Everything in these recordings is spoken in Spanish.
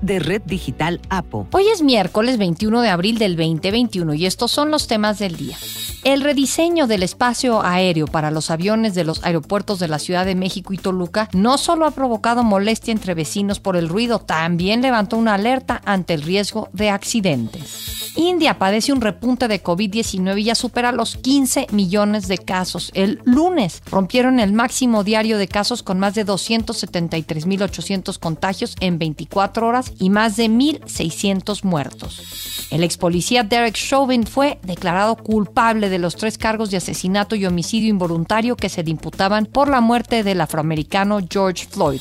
de Red Digital APO. Hoy es miércoles 21 de abril del 2021 y estos son los temas del día. El rediseño del espacio aéreo para los aviones de los aeropuertos de la Ciudad de México y Toluca no solo ha provocado molestia entre vecinos por el ruido, también levantó una alerta ante el riesgo de accidentes. India padece un repunte de COVID-19 y ya supera los 15 millones de casos. El lunes rompieron el máximo diario de casos con más de 273.800 contagios en 24 horas y más de 1.600 muertos. El ex policía Derek Chauvin fue declarado culpable de los tres cargos de asesinato y homicidio involuntario que se le imputaban por la muerte del afroamericano George Floyd.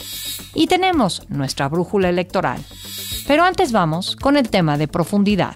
Y tenemos nuestra brújula electoral. Pero antes vamos con el tema de profundidad.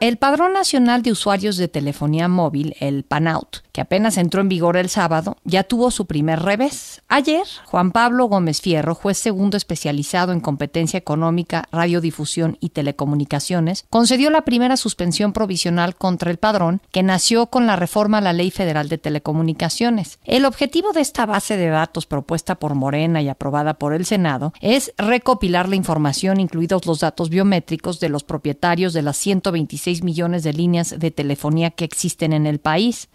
El Padrón Nacional de Usuarios de Telefonía Móvil, el PANOUT, que apenas entró en vigor el sábado, ya tuvo su primer revés. Ayer, Juan Pablo Gómez Fierro, juez segundo especializado en competencia económica, radiodifusión y telecomunicaciones, concedió la primera suspensión provisional contra el padrón que nació con la reforma a la Ley Federal de Telecomunicaciones. El objetivo de esta base de datos propuesta por Morena y aprobada por el Senado es recopilar la información, incluidos los datos biométricos de los propietarios de las 126 millones de líneas de telefonía que existen en el país.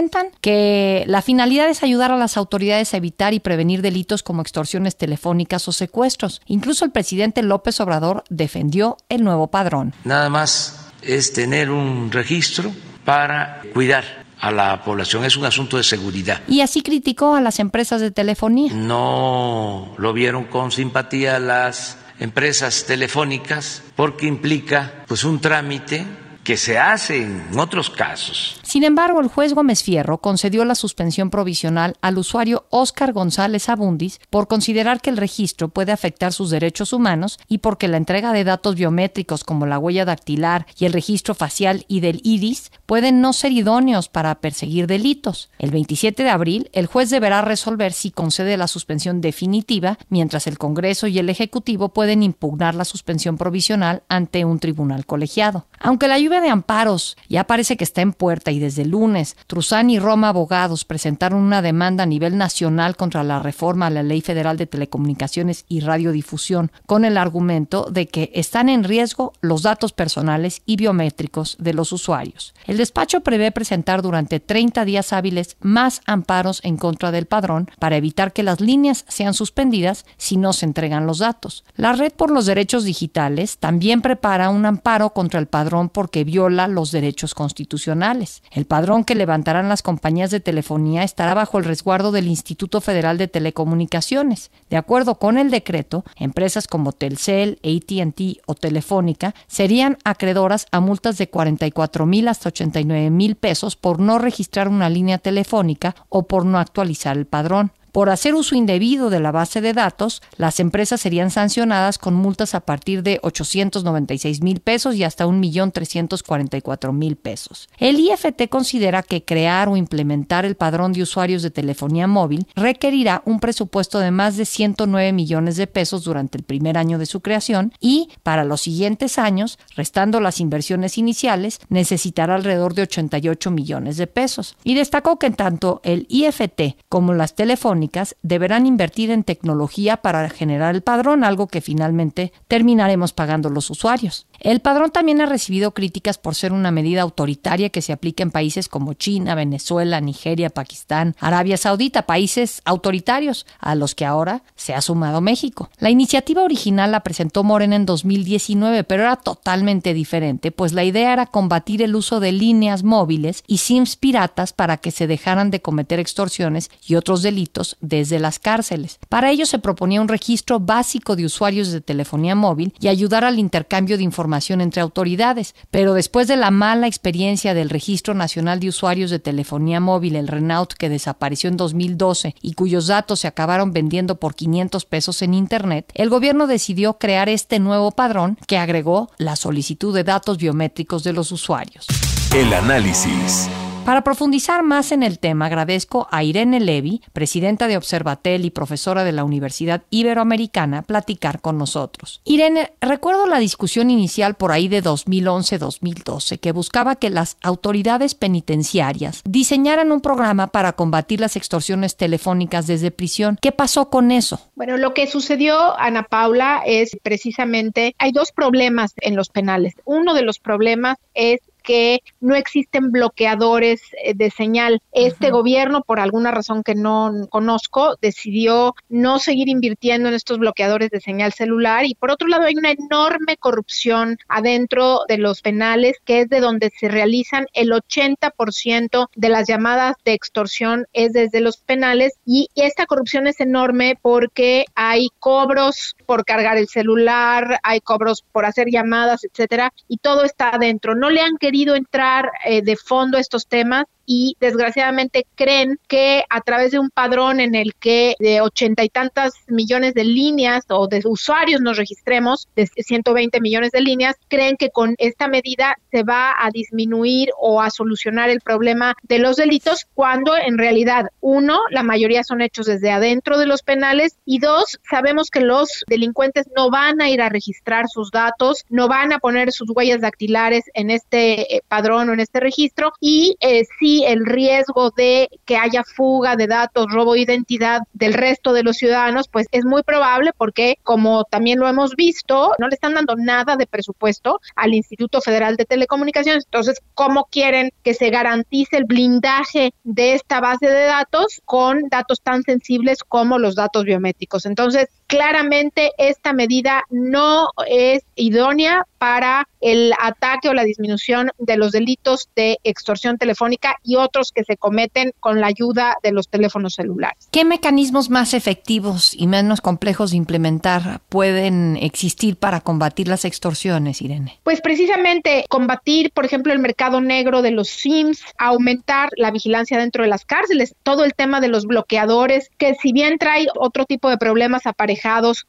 Argumentan que la finalidad es ayudar a las autoridades a evitar y prevenir delitos como extorsiones telefónicas o secuestros. Incluso el presidente López Obrador defendió el nuevo padrón. Nada más es tener un registro para cuidar a la población. Es un asunto de seguridad. Y así criticó a las empresas de telefonía. No lo vieron con simpatía las empresas telefónicas porque implica pues un trámite que se hace en otros casos. Sin embargo, el juez Gómez Fierro concedió la suspensión provisional al usuario Óscar González Abundis por considerar que el registro puede afectar sus derechos humanos y porque la entrega de datos biométricos como la huella dactilar y el registro facial y del iris pueden no ser idóneos para perseguir delitos. El 27 de abril, el juez deberá resolver si concede la suspensión definitiva, mientras el Congreso y el Ejecutivo pueden impugnar la suspensión provisional ante un tribunal colegiado. Aunque la lluvia de amparos ya parece que está en puerta y desde el lunes Truzán y Roma Abogados presentaron una demanda a nivel nacional contra la reforma a la Ley Federal de Telecomunicaciones y Radiodifusión con el argumento de que están en riesgo los datos personales y biométricos de los usuarios. El despacho prevé presentar durante 30 días hábiles más amparos en contra del padrón para evitar que las líneas sean suspendidas si no se entregan los datos. La Red por los Derechos Digitales también prepara un amparo contra el padrón porque viola los derechos constitucionales. El padrón que levantarán las compañías de telefonía estará bajo el resguardo del Instituto Federal de Telecomunicaciones. De acuerdo con el decreto, empresas como Telcel, ATT o Telefónica serían acreedoras a multas de 44 mil hasta 89 mil pesos por no registrar una línea telefónica o por no actualizar el padrón. Por hacer uso indebido de la base de datos, las empresas serían sancionadas con multas a partir de 896 mil pesos y hasta 1.344.000 mil pesos. El IFT considera que crear o implementar el padrón de usuarios de telefonía móvil requerirá un presupuesto de más de 109 millones de pesos durante el primer año de su creación y, para los siguientes años, restando las inversiones iniciales, necesitará alrededor de 88 millones de pesos. Y destacó que tanto el IFT como las telefónicas deberán invertir en tecnología para generar el padrón, algo que finalmente terminaremos pagando los usuarios. El padrón también ha recibido críticas por ser una medida autoritaria que se aplica en países como China, Venezuela, Nigeria, Pakistán, Arabia Saudita, países autoritarios a los que ahora se ha sumado México. La iniciativa original la presentó Morena en 2019, pero era totalmente diferente, pues la idea era combatir el uso de líneas móviles y SIMs piratas para que se dejaran de cometer extorsiones y otros delitos desde las cárceles. Para ello se proponía un registro básico de usuarios de telefonía móvil y ayudar al intercambio de información entre autoridades, pero después de la mala experiencia del Registro Nacional de Usuarios de Telefonía Móvil, el Renault, que desapareció en 2012 y cuyos datos se acabaron vendiendo por 500 pesos en Internet, el gobierno decidió crear este nuevo padrón que agregó la solicitud de datos biométricos de los usuarios. El análisis. Para profundizar más en el tema, agradezco a Irene Levy, presidenta de Observatel y profesora de la Universidad Iberoamericana, platicar con nosotros. Irene, recuerdo la discusión inicial por ahí de 2011-2012 que buscaba que las autoridades penitenciarias diseñaran un programa para combatir las extorsiones telefónicas desde prisión. ¿Qué pasó con eso? Bueno, lo que sucedió, Ana Paula, es precisamente, hay dos problemas en los penales. Uno de los problemas es que no existen bloqueadores eh, de señal. Este gobierno, por alguna razón que no conozco, decidió no seguir invirtiendo en estos bloqueadores de señal celular y por otro lado hay una enorme corrupción adentro de los penales que es de donde se realizan el 80% de las llamadas de extorsión es desde los penales y esta corrupción es enorme porque hay cobros por cargar el celular, hay cobros por hacer llamadas, etcétera, y todo está adentro. No le han querido entrar eh, de fondo a estos temas y desgraciadamente creen que a través de un padrón en el que de ochenta y tantas millones de líneas o de usuarios nos registremos, de 120 millones de líneas, creen que con esta medida se va a disminuir o a solucionar el problema de los delitos cuando en realidad, uno, la mayoría son hechos desde adentro de los penales y dos, sabemos que los delincuentes no van a ir a registrar sus datos, no van a poner sus huellas dactilares en este eh, padrón o en este registro y eh, sí el riesgo de que haya fuga de datos, robo de identidad del resto de los ciudadanos, pues es muy probable porque, como también lo hemos visto, no le están dando nada de presupuesto al Instituto Federal de Telecomunicaciones. Entonces, ¿cómo quieren que se garantice el blindaje de esta base de datos con datos tan sensibles como los datos biométricos? Entonces, claramente esta medida no es idónea para el ataque o la disminución de los delitos de extorsión telefónica y otros que se cometen con la ayuda de los teléfonos celulares. ¿Qué mecanismos más efectivos y menos complejos de implementar pueden existir para combatir las extorsiones, Irene? Pues precisamente combatir, por ejemplo, el mercado negro de los SIMS, aumentar la vigilancia dentro de las cárceles, todo el tema de los bloqueadores, que si bien trae otro tipo de problemas aparejados,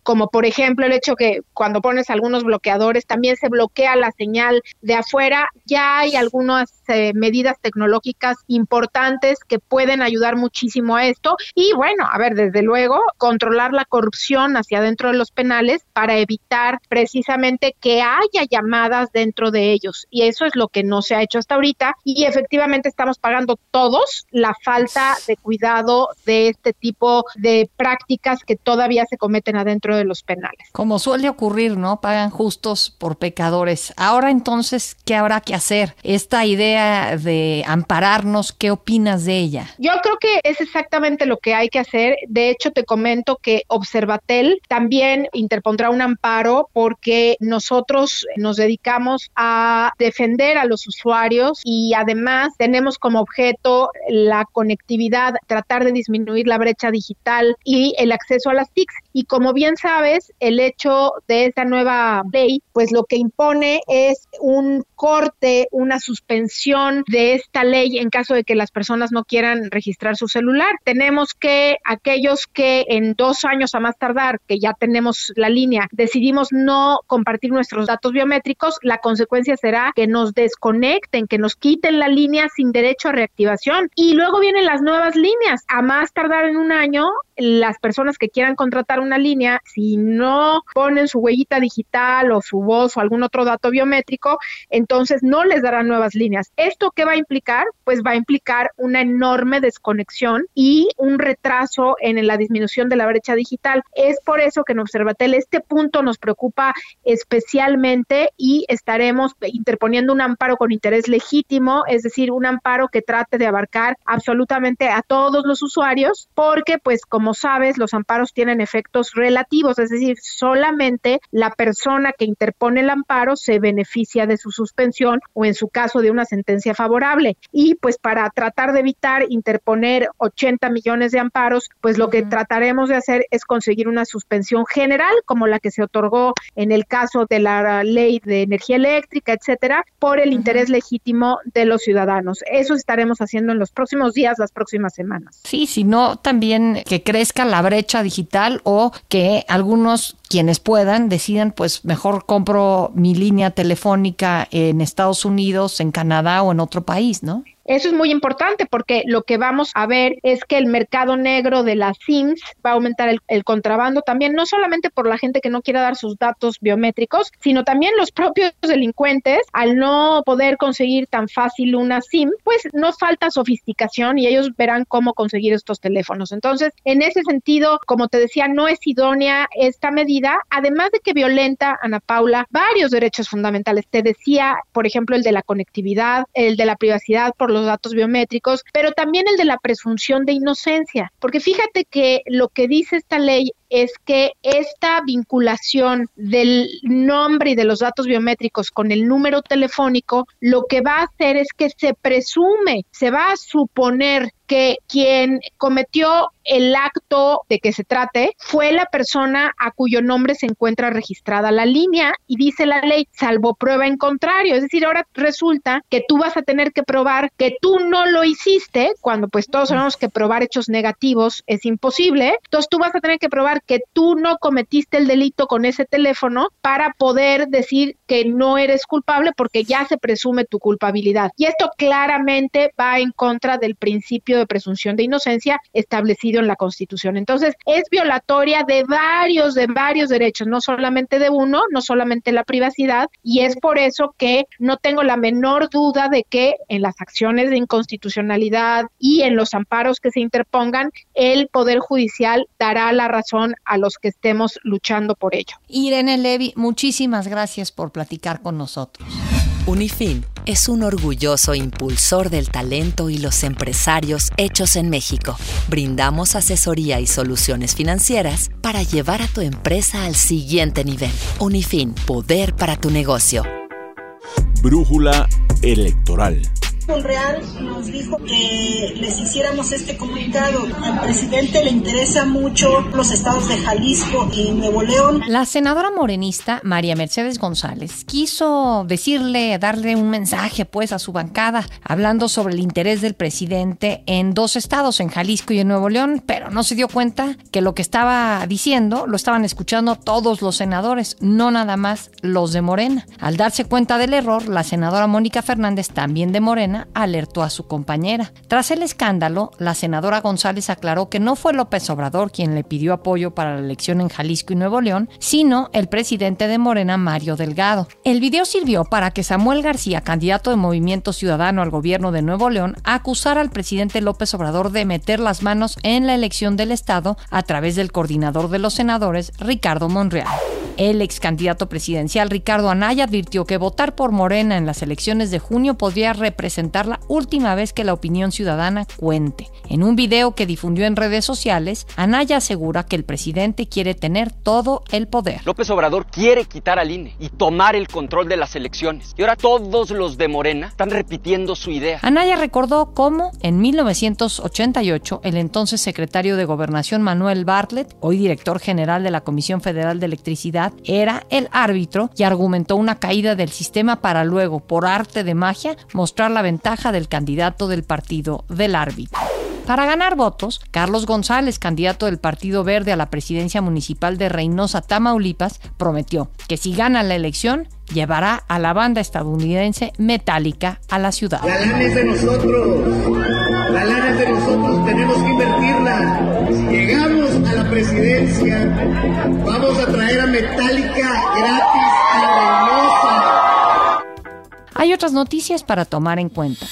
como por ejemplo el hecho que cuando pones algunos bloqueadores también se bloquea la señal de afuera, ya hay algunas eh, medidas tecnológicas importantes que pueden ayudar muchísimo a esto. Y bueno, a ver, desde luego, controlar la corrupción hacia dentro de los penales para evitar precisamente que haya llamadas dentro de ellos. Y eso es lo que no se ha hecho hasta ahorita. Y efectivamente estamos pagando todos la falta de cuidado de este tipo de prácticas que todavía se cometen adentro de los penales. Como suele ocurrir, ¿no? Pagan justos por pecadores. Ahora entonces, ¿qué habrá que hacer? Esta idea de ampararnos, ¿qué opinas de ella? Yo creo que es exactamente lo que hay que hacer. De hecho, te comento que Observatel también interpondrá un amparo porque nosotros nos dedicamos a defender a los usuarios y además tenemos como objeto la conectividad, tratar de disminuir la brecha digital y el acceso a las TICs. Y como bien sabes, el hecho de esta nueva ley, pues lo que impone es un corte, una suspensión de esta ley en caso de que las personas no quieran registrar su celular. Tenemos que aquellos que en dos años a más tardar, que ya tenemos la línea, decidimos no compartir nuestros datos biométricos, la consecuencia será que nos desconecten, que nos quiten la línea sin derecho a reactivación. Y luego vienen las nuevas líneas. A más tardar en un año, las personas que quieran contratar una línea, si no ponen su huellita digital o su voz o algún otro dato biométrico, entonces no les darán nuevas líneas. ¿Esto qué va a implicar? Pues va a implicar una enorme desconexión y un retraso en la disminución de la brecha digital. Es por eso que en Observatel este punto nos preocupa especialmente y estaremos interponiendo un amparo con interés legítimo, es decir, un amparo que trate de abarcar absolutamente a todos los usuarios, porque pues como sabes, los amparos tienen efectos relativos, es decir, solamente la persona que interpone el amparo se beneficia de su suspensión o en su caso de una sentencia favorable. Y pues para tratar de evitar interponer 80 millones de amparos, pues lo que trataremos de hacer es conseguir una suspensión general como la que se otorgó en el caso de la ley de energía eléctrica, etcétera, por el interés legítimo de los ciudadanos. Eso estaremos haciendo en los próximos días, las próximas semanas. Sí, sino también que crezca la brecha digital o que algunos quienes puedan decidan, pues mejor compro mi línea telefónica en Estados Unidos, en Canadá o en otro país, ¿no? Eso es muy importante porque lo que vamos a ver es que el mercado negro de las SIMs va a aumentar el, contrabando también, no solamente por la gente que no quiera dar sus datos biométricos, sino también los propios delincuentes, al no poder conseguir tan fácil una SIM, pues no falta sofisticación y ellos verán cómo conseguir estos teléfonos. Entonces, en ese sentido, como te decía, no es idónea esta medida, además de que violenta, Ana Paula, varios derechos fundamentales. Te decía, por ejemplo, el de la conectividad, el de la privacidad por los datos biométricos, pero también el de la presunción de inocencia, porque fíjate que lo que dice esta ley es que esta vinculación del nombre y de los datos biométricos con el número telefónico, lo que va a hacer es que se presume, se va a suponer que quien cometió el acto de que se trate fue la persona a cuyo nombre se encuentra registrada la línea y dice la ley, salvo prueba en contrario. Es decir, ahora resulta que tú vas a tener que probar que tú no lo hiciste, cuando pues todos sabemos que probar hechos negativos es imposible. Entonces tú vas a tener que probar que tú no cometiste el delito con ese teléfono para poder decir que no eres culpable porque ya se presume tu culpabilidad. Y esto claramente va en contra del principio de presunción de inocencia establecido en la Constitución. Entonces, es violatoria de varios, de varios derechos, no solamente de uno, no solamente la privacidad, y es por eso que no tengo la menor duda de que en las acciones de inconstitucionalidad y en los amparos que se interpongan, el Poder Judicial dará la razón a los que estemos luchando por ello. Irene Levy, muchísimas gracias por platicar con nosotros. Unifin es un orgulloso impulsor del talento y los empresarios hechos en México. Brindamos asesoría y soluciones financieras para llevar a tu empresa al siguiente nivel. Unifin, poder para tu negocio. Brújula electoral. Nos dijo que les hiciéramos este comunicado. Al presidente le interesa mucho los estados de Jalisco y Nuevo León. La senadora morenista María Mercedes González quiso decirle, darle un mensaje pues a su bancada, hablando sobre el interés del presidente en dos estados, en Jalisco y en Nuevo León, pero no se dio cuenta que lo que estaba diciendo lo estaban escuchando todos los senadores, no nada más los de Morena. Al darse cuenta del error, la senadora Mónica Fernández, también de Morena, alertó a su compañera. Tras el escándalo, la senadora González aclaró que no fue López Obrador quien le pidió apoyo para la elección en Jalisco y Nuevo León, sino el presidente de Morena, Mario Delgado. El video sirvió para que Samuel García, candidato de Movimiento Ciudadano al gobierno de Nuevo León, acusara al presidente López Obrador de meter las manos en la elección del Estado a través del coordinador de los senadores, Ricardo Monreal. El ex candidato presidencial Ricardo Anaya advirtió que votar por Morena en las elecciones de junio podría representar la última vez que la opinión ciudadana cuente. En un video que difundió en redes sociales, Anaya asegura que el presidente quiere tener todo el poder. López Obrador quiere quitar al INE y tomar el control de las elecciones. Y ahora todos los de Morena están repitiendo su idea. Anaya recordó cómo en 1988 el entonces secretario de Gobernación Manuel Bartlett, hoy director general de la Comisión Federal de Electricidad, era el árbitro y argumentó una caída del sistema para luego, por arte de magia, mostrar la ventaja del candidato del partido del árbitro. Para ganar votos, Carlos González, candidato del Partido Verde a la presidencia municipal de Reynosa, Tamaulipas, prometió que si gana la elección, llevará a la banda estadounidense Metallica a la ciudad. La lana es de nosotros, la lana es de nosotros, tenemos que invertirla. Si llegamos a la presidencia, vamos a traer a Metallica gratis a Reynosa. Hay otras noticias para tomar en cuenta.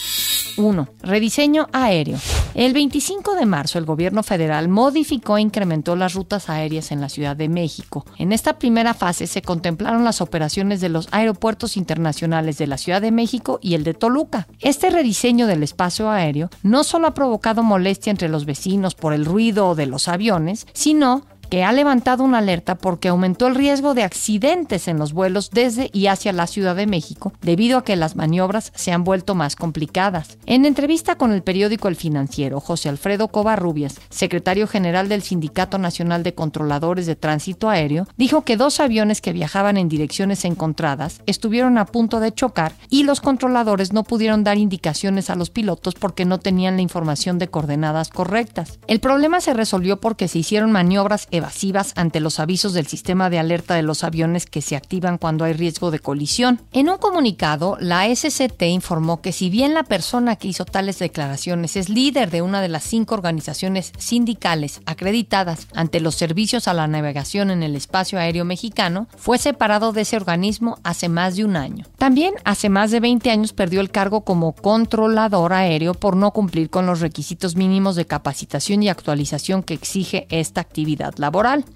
1. Rediseño aéreo. El 25 de marzo el gobierno federal modificó e incrementó las rutas aéreas en la Ciudad de México. En esta primera fase se contemplaron las operaciones de los aeropuertos internacionales de la Ciudad de México y el de Toluca. Este rediseño del espacio aéreo no solo ha provocado molestia entre los vecinos por el ruido de los aviones, sino que ha levantado una alerta porque aumentó el riesgo de accidentes en los vuelos desde y hacia la Ciudad de México debido a que las maniobras se han vuelto más complicadas. En entrevista con el periódico El Financiero, José Alfredo Covarrubias, secretario general del Sindicato Nacional de Controladores de Tránsito Aéreo, dijo que dos aviones que viajaban en direcciones encontradas estuvieron a punto de chocar y los controladores no pudieron dar indicaciones a los pilotos porque no tenían la información de coordenadas correctas. El problema se resolvió porque se hicieron maniobras evasivas ante los avisos del sistema de alerta de los aviones que se activan cuando hay riesgo de colisión. En un comunicado, la SCT informó que si bien la persona que hizo tales declaraciones es líder de una de las cinco organizaciones sindicales acreditadas ante los servicios a la navegación en el espacio aéreo mexicano, fue separado de ese organismo hace más de un año. También hace más de 20 años perdió el cargo como controlador aéreo por no cumplir con los requisitos mínimos de capacitación y actualización que exige esta actividad.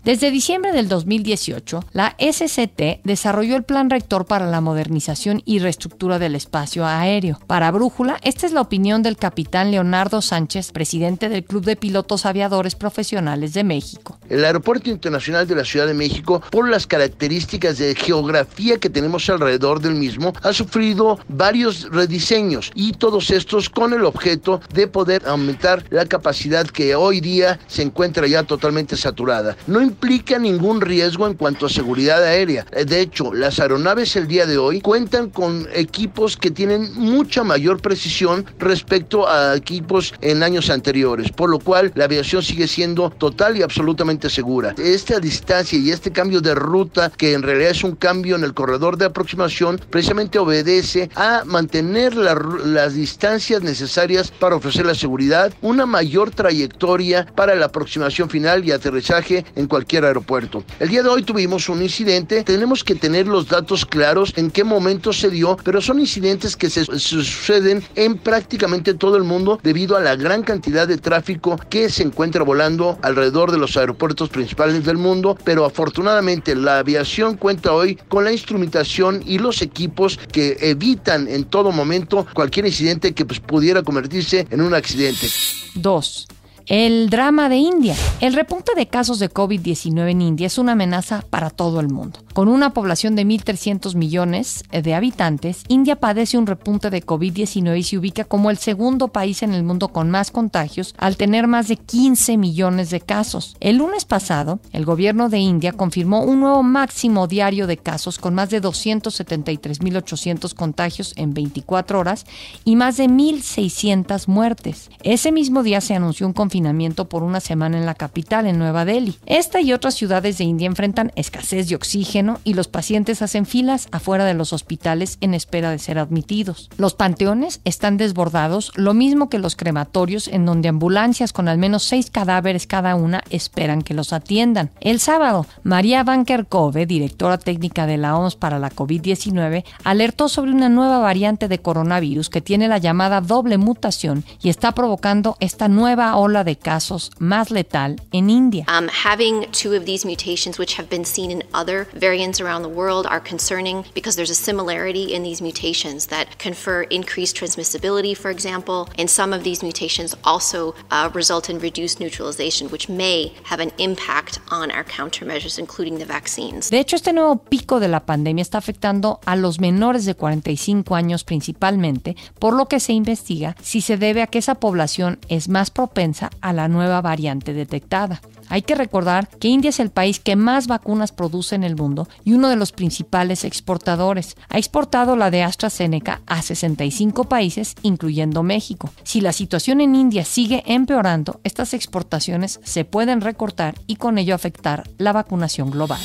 Desde diciembre del 2018, la SCT desarrolló el Plan Rector para la Modernización y Reestructura del Espacio Aéreo. Para Brújula, esta es la opinión del capitán Leonardo Sánchez, presidente del Club de Pilotos Aviadores Profesionales de México. El Aeropuerto Internacional de la Ciudad de México, por las características de geografía que tenemos alrededor del mismo, ha sufrido varios rediseños y todos estos con el objeto de poder aumentar la capacidad que hoy día se encuentra ya totalmente saturada. No implica ningún riesgo en cuanto a seguridad aérea. De hecho, las aeronaves el día de hoy cuentan con equipos que tienen mucha mayor precisión respecto a equipos en años anteriores, por lo cual la aviación sigue siendo total y absolutamente segura. Esta distancia y este cambio de ruta, que en realidad es un cambio en el corredor de aproximación, precisamente obedece a mantener las distancias necesarias para ofrecer la seguridad, una mayor trayectoria para la aproximación final y aterrizaje en cualquier aeropuerto. El día de hoy tuvimos un incidente, tenemos que tener los datos claros en qué momento se dio, pero son incidentes que se suceden en prácticamente todo el mundo debido a la gran cantidad de tráfico que se encuentra volando alrededor de los aeropuertos principales del mundo, pero afortunadamente la aviación cuenta hoy con la instrumentación y los equipos que evitan en todo momento cualquier incidente que pues, pudiera convertirse en un accidente. 2. El drama de India. El repunte de casos de COVID-19 en India es una amenaza para todo el mundo. Con una población de 1.300 millones de habitantes, India padece un repunte de COVID-19 y se ubica como el segundo país en el mundo con más contagios, al tener más de 15 millones de casos. El lunes pasado, el gobierno de India confirmó un nuevo máximo diario de casos con más de 273.800 contagios en 24 horas y más de 1.600 muertes. Ese mismo día se anunció un confinamiento por una semana en la capital, en Nueva Delhi. Esta y otras ciudades de India enfrentan escasez de oxígeno y los pacientes hacen filas afuera de los hospitales en espera de ser admitidos. Los panteones están desbordados, lo mismo que los crematorios, en donde ambulancias con al menos seis cadáveres cada una esperan que los atiendan. El sábado, María Van Kerkhove, directora técnica de la OMS para la COVID-19, alertó sobre una nueva variante de coronavirus que tiene la llamada doble mutación y está provocando esta nueva ola de casos más letal en India. Um, having two of these mutations, which have been seen in other variants around the world, are concerning because there's a similarity in these mutations that confer increased transmissibility, for example, and some of these mutations also uh, result in reduced neutralization, which may have an impact on our countermeasures, including the vaccines. De hecho, este nuevo pico de la pandemia está afectando a los menores de 45 años principalmente, por lo que se investiga si se debe a que esa población es más propensa a la nueva variante detectada. Hay que recordar que India es el país que más vacunas produce en el mundo y uno de los principales exportadores. Ha exportado la de AstraZeneca a 65 países, incluyendo México. Si la situación en India sigue empeorando, estas exportaciones se pueden recortar y con ello afectar la vacunación global.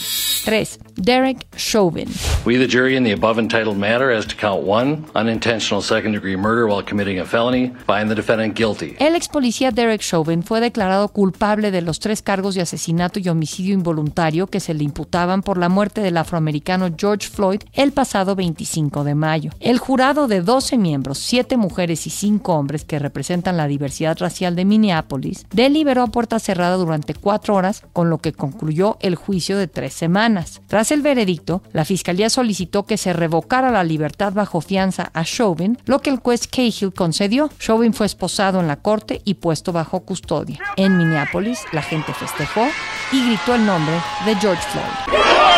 3. Derek Chauvin. We, the jury, in the above entitled matter as to count one, unintentional second degree murder while committing a felony, find the defendant guilty. El ex policía Derek Chauvin fue declarado culpable de los tres cargos de asesinato y homicidio involuntario que se le imputaban por la muerte del afroamericano George Floyd el pasado 25 de mayo. El jurado de 12 miembros, 7 mujeres y 5 hombres que representan la diversidad racial de Minneapolis, deliberó a puerta cerrada durante cuatro horas, con lo que concluyó el juicio de tres Tras el veredicto, la fiscalía solicitó que se revocara la libertad bajo fianza a Chauvin, lo que el juez Cahill concedió. Chauvin fue esposado en la corte y puesto bajo custodia. En Minneapolis, la gente festejó y gritó el nombre de George Floyd.